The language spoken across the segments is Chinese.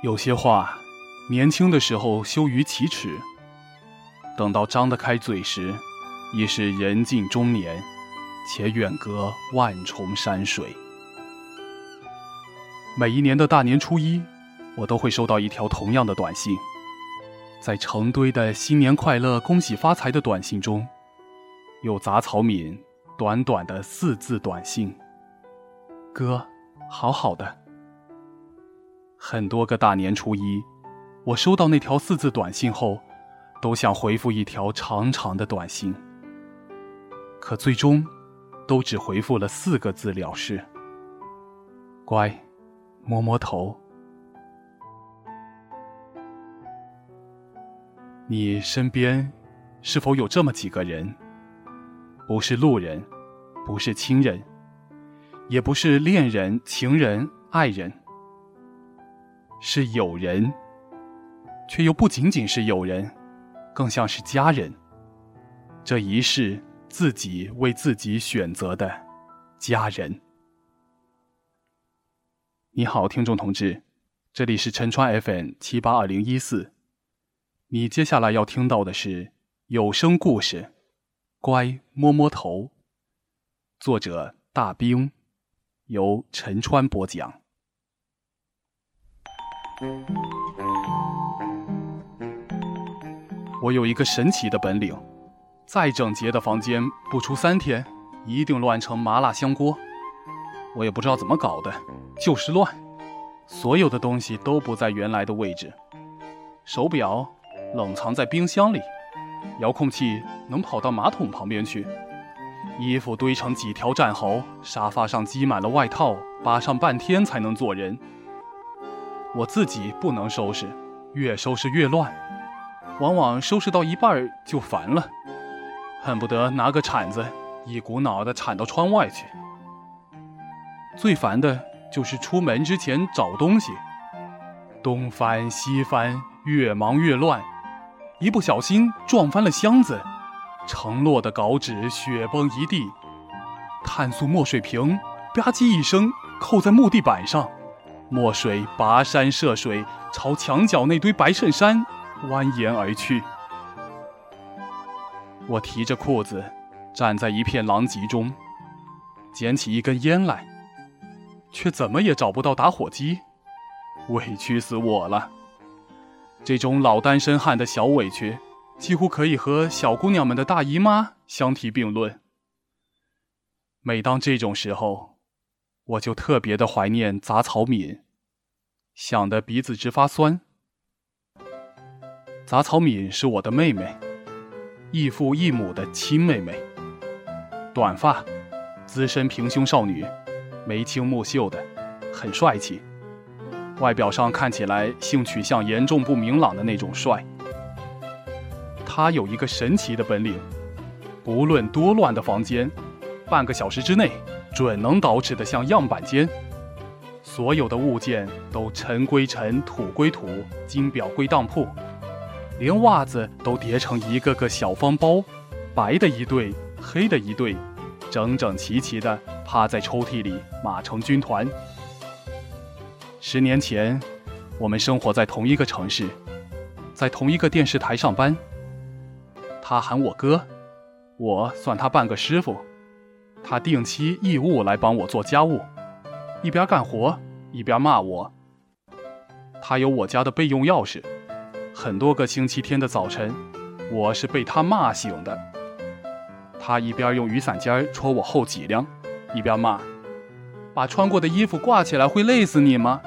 有些话，年轻的时候羞于启齿，等到张得开嘴时，已是人近中年，且远隔万重山水。每一年的大年初一，我都会收到一条同样的短信，在成堆的“新年快乐，恭喜发财”的短信中，有杂草敏短短的四字短信：“哥，好好的。”很多个大年初一，我收到那条四字短信后，都想回复一条长长的短信，可最终，都只回复了四个字了事。乖，摸摸头。你身边，是否有这么几个人？不是路人，不是亲人，也不是恋人、情人、爱人。是友人，却又不仅仅是友人，更像是家人。这一世自己为自己选择的家人。你好，听众同志，这里是陈川 FM 七八二零一四。你接下来要听到的是有声故事《乖摸摸头》，作者大兵，由陈川播讲。我有一个神奇的本领，再整洁的房间，不出三天，一定乱成麻辣香锅。我也不知道怎么搞的，就是乱，所有的东西都不在原来的位置。手表冷藏在冰箱里，遥控器能跑到马桶旁边去，衣服堆成几条战壕，沙发上积满了外套，扒上半天才能坐人。我自己不能收拾，越收拾越乱，往往收拾到一半就烦了，恨不得拿个铲子一股脑的铲到窗外去。最烦的就是出门之前找东西，东翻西翻，越忙越乱，一不小心撞翻了箱子，承诺的稿纸雪崩一地，碳素墨水瓶吧唧一声扣在木地板上。墨水跋山涉水，朝墙角那堆白衬衫蜿蜒而去。我提着裤子，站在一片狼藉中，捡起一根烟来，却怎么也找不到打火机，委屈死我了。这种老单身汉的小委屈，几乎可以和小姑娘们的大姨妈相提并论。每当这种时候，我就特别的怀念杂草敏，想的鼻子直发酸。杂草敏是我的妹妹，异父异母的亲妹妹。短发，资深平胸少女，眉清目秀的，很帅气。外表上看起来性取向严重不明朗的那种帅。她有一个神奇的本领，不论多乱的房间，半个小时之内。准能捯饬得像样板间，所有的物件都尘归尘，土归土，金表归当铺，连袜子都叠成一个个小方包，白的一对，黑的一对，整整齐齐地趴在抽屉里，码成军团。十年前，我们生活在同一个城市，在同一个电视台上班。他喊我哥，我算他半个师傅。他定期义务来帮我做家务，一边干活一边骂我。他有我家的备用钥匙，很多个星期天的早晨，我是被他骂醒的。他一边用雨伞尖戳我后脊梁，一边骂：“把穿过的衣服挂起来会累死你吗？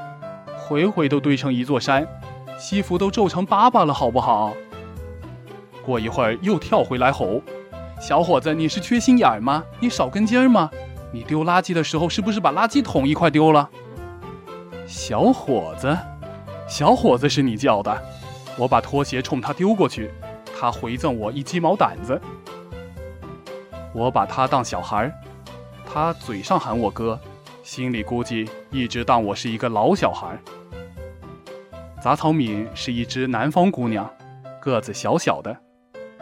回回都堆成一座山，西服都皱成粑粑了，好不好？”过一会儿又跳回来吼。小伙子，你是缺心眼儿吗？你少根筋儿吗？你丢垃圾的时候是不是把垃圾桶一块丢了？小伙子，小伙子是你叫的，我把拖鞋冲他丢过去，他回赠我一鸡毛掸子。我把他当小孩儿，他嘴上喊我哥，心里估计一直当我是一个老小孩。杂草敏是一只南方姑娘，个子小小的，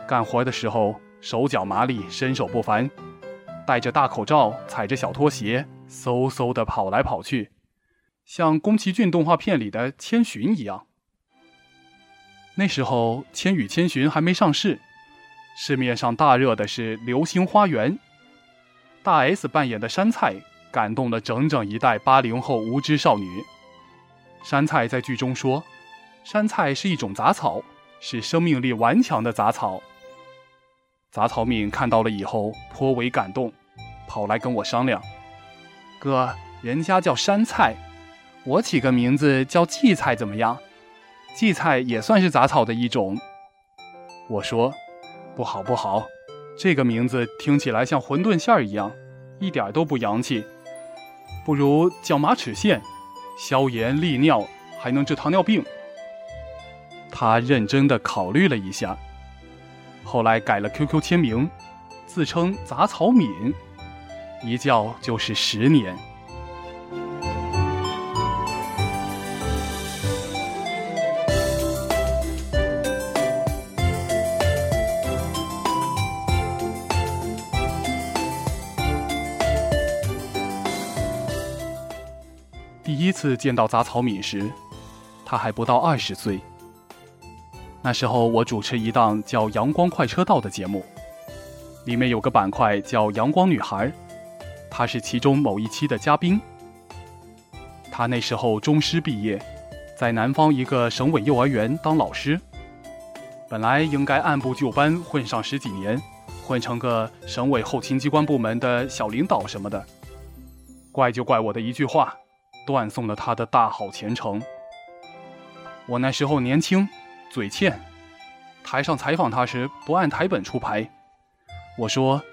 干活的时候。手脚麻利，身手不凡，戴着大口罩，踩着小拖鞋，嗖嗖地跑来跑去，像宫崎骏动画片里的千寻一样。那时候，《千与千寻》还没上市，市面上大热的是《流星花园》。大 S 扮演的杉菜感动了整整一代八零后无知少女。杉菜在剧中说：“杉菜是一种杂草，是生命力顽强的杂草。”杂草敏看到了以后颇为感动，跑来跟我商量：“哥，人家叫山菜，我起个名字叫荠菜怎么样？荠菜也算是杂草的一种。”我说：“不好不好，这个名字听起来像馄饨馅儿一样，一点都不洋气，不如叫马齿苋，消炎利尿，还能治糖尿病。”他认真的考虑了一下。后来改了 QQ 签名，自称杂草敏，一叫就是十年。第一次见到杂草敏时，他还不到二十岁。那时候我主持一档叫《阳光快车道》的节目，里面有个板块叫《阳光女孩》，她是其中某一期的嘉宾。她那时候中师毕业，在南方一个省委幼儿园当老师，本来应该按部就班混上十几年，混成个省委后勤机关部门的小领导什么的。怪就怪我的一句话，断送了她的大好前程。我那时候年轻。嘴欠，台上采访他时不按台本出牌。我说：“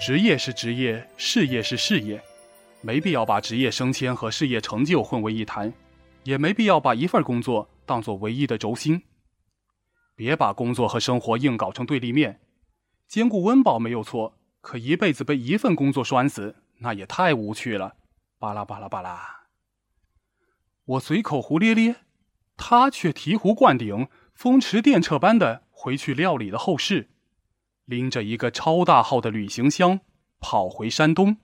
职业是职业，事业是事业，没必要把职业升迁和事业成就混为一谈，也没必要把一份工作当做唯一的轴心。别把工作和生活硬搞成对立面，兼顾温饱没有错，可一辈子被一份工作拴死，那也太无趣了。”巴拉巴拉巴拉，我随口胡咧咧，他却醍醐灌顶。风驰电掣般的回去料理了后事，拎着一个超大号的旅行箱跑回山东。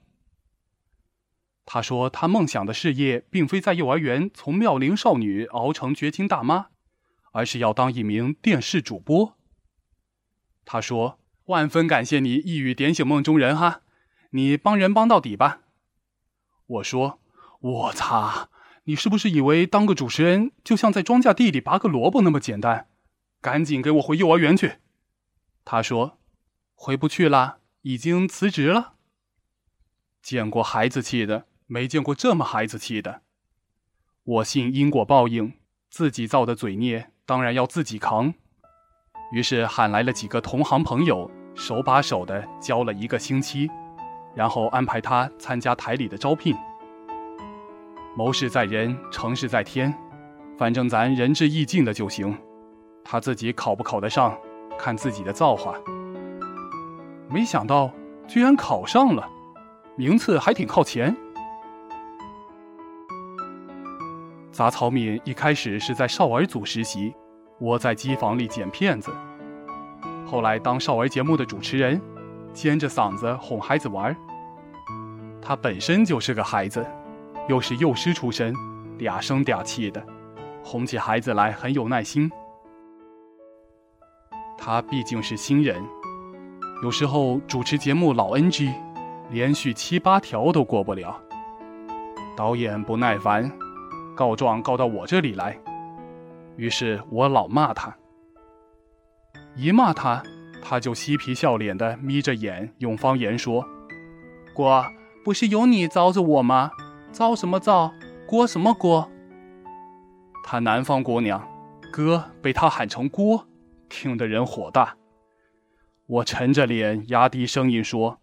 他说：“他梦想的事业并非在幼儿园从妙龄少女熬成绝情大妈，而是要当一名电视主播。”他说：“万分感谢你一语点醒梦中人哈，你帮人帮到底吧。”我说：“我擦！”你是不是以为当个主持人就像在庄稼地里拔个萝卜那么简单？赶紧给我回幼儿园去！他说：“回不去了，已经辞职了。”见过孩子气的，没见过这么孩子气的。我信因果报应，自己造的罪孽当然要自己扛。于是喊来了几个同行朋友，手把手的教了一个星期，然后安排他参加台里的招聘。谋事在人，成事在天，反正咱仁至义尽的就行。他自己考不考得上，看自己的造化。没想到居然考上了，名次还挺靠前。杂草敏一开始是在少儿组实习，窝在机房里剪片子。后来当少儿节目的主持人，尖着嗓子哄孩子玩。他本身就是个孩子。又是幼师出身，嗲声嗲气的，哄起孩子来很有耐心。他毕竟是新人，有时候主持节目老 NG，连续七八条都过不了。导演不耐烦，告状告到我这里来，于是我老骂他。一骂他，他就嬉皮笑脸的眯着眼，用方言说：“锅不是有你遭着我吗？”造什么造？锅什么锅？他南方姑娘，哥被他喊成锅，听得人火大。我沉着脸，压低声音说：“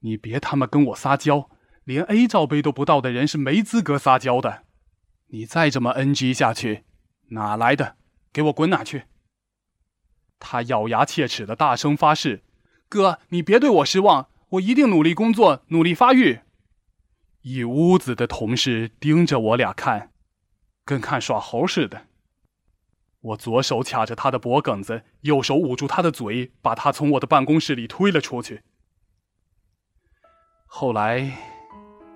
你别他妈跟我撒娇，连 A 罩杯都不到的人是没资格撒娇的。你再这么 NG 下去，哪来的？给我滚哪去！”他咬牙切齿的大声发誓：“哥，你别对我失望，我一定努力工作，努力发育。”一屋子的同事盯着我俩看，跟看耍猴似的。我左手卡着他的脖梗子，右手捂住他的嘴，把他从我的办公室里推了出去。后来，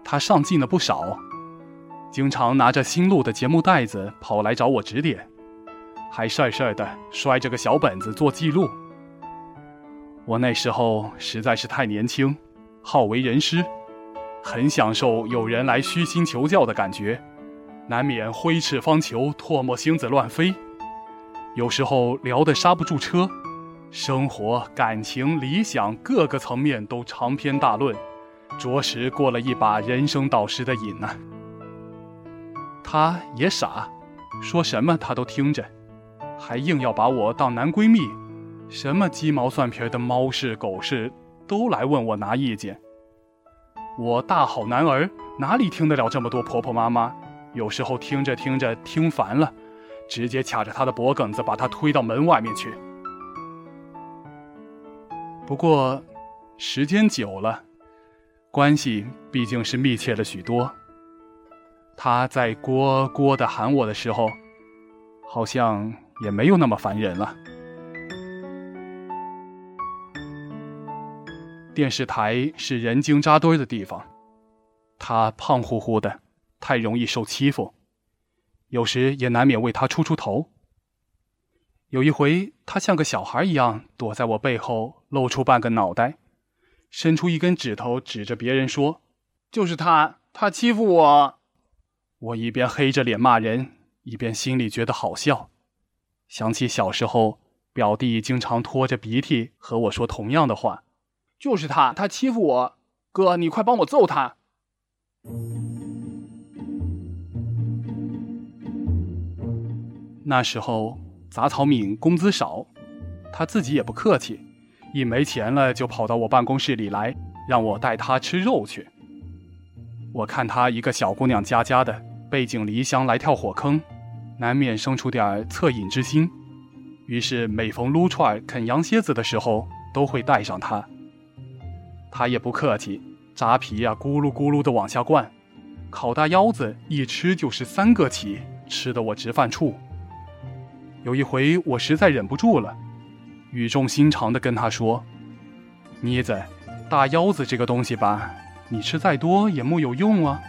他上进了不少，经常拿着新录的节目带子跑来找我指点，还事事的摔着个小本子做记录。我那时候实在是太年轻，好为人师，很享受有人来虚心求教的感觉，难免挥斥方遒，唾沫星子乱飞。有时候聊得刹不住车，生活、感情、理想各个层面都长篇大论，着实过了一把人生导师的瘾呢。他也傻，说什么他都听着，还硬要把我当男闺蜜，什么鸡毛蒜皮的猫事狗事都来问我拿意见。我大好男儿哪里听得了这么多婆婆妈妈？有时候听着听着听烦了。直接卡着他的脖梗子，把他推到门外面去。不过，时间久了，关系毕竟是密切了许多。他在“郭郭”的喊我的时候，好像也没有那么烦人了。电视台是人精扎堆的地方，他胖乎乎的，太容易受欺负。有时也难免为他出出头。有一回，他像个小孩一样躲在我背后，露出半个脑袋，伸出一根指头指着别人说：“就是他，他欺负我。”我一边黑着脸骂人，一边心里觉得好笑。想起小时候，表弟经常拖着鼻涕和我说同样的话：“就是他，他欺负我。”哥，你快帮我揍他。那时候杂草敏工资少，他自己也不客气，一没钱了就跑到我办公室里来，让我带他吃肉去。我看他一个小姑娘家家的，背井离乡来跳火坑，难免生出点恻隐之心，于是每逢撸串啃羊蝎子的时候，都会带上他。他也不客气，扎皮呀咕噜咕噜的往下灌，烤大腰子一吃就是三个起，吃的我直犯怵。有一回，我实在忍不住了，语重心长地跟他说：“妮子，大腰子这个东西吧，你吃再多也木有用啊，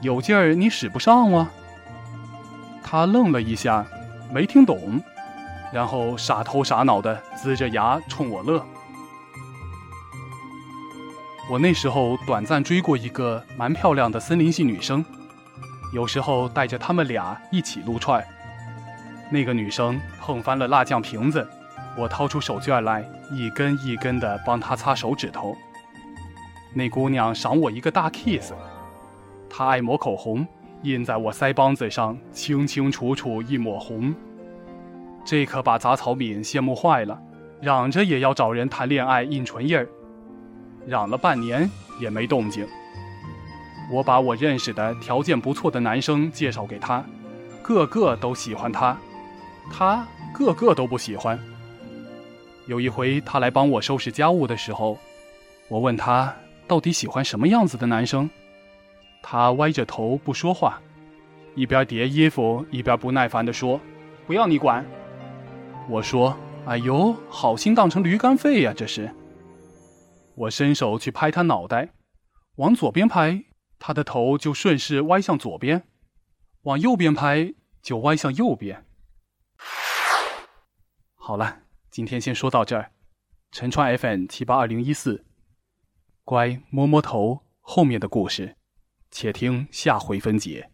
有劲儿你使不上啊。”他愣了一下，没听懂，然后傻头傻脑的呲着牙冲我乐。我那时候短暂追过一个蛮漂亮的森林系女生，有时候带着他们俩一起撸串。那个女生碰翻了辣酱瓶子，我掏出手绢来，一根一根的帮她擦手指头。那姑娘赏我一个大 kiss，她爱抹口红，印在我腮帮子上，清清楚楚一抹红。这可把杂草敏羡慕坏了，嚷着也要找人谈恋爱印唇印儿，嚷了半年也没动静。我把我认识的条件不错的男生介绍给她，个个都喜欢她。他个个都不喜欢。有一回，他来帮我收拾家务的时候，我问他到底喜欢什么样子的男生，他歪着头不说话，一边叠衣服一边不耐烦地说：“不要你管。”我说：“哎呦，好心当成驴肝肺呀，这是。”我伸手去拍他脑袋，往左边拍，他的头就顺势歪向左边；往右边拍，就歪向右边。好了，今天先说到这儿。陈川 FM 七八二零一四，乖摸摸头，后面的故事，且听下回分解。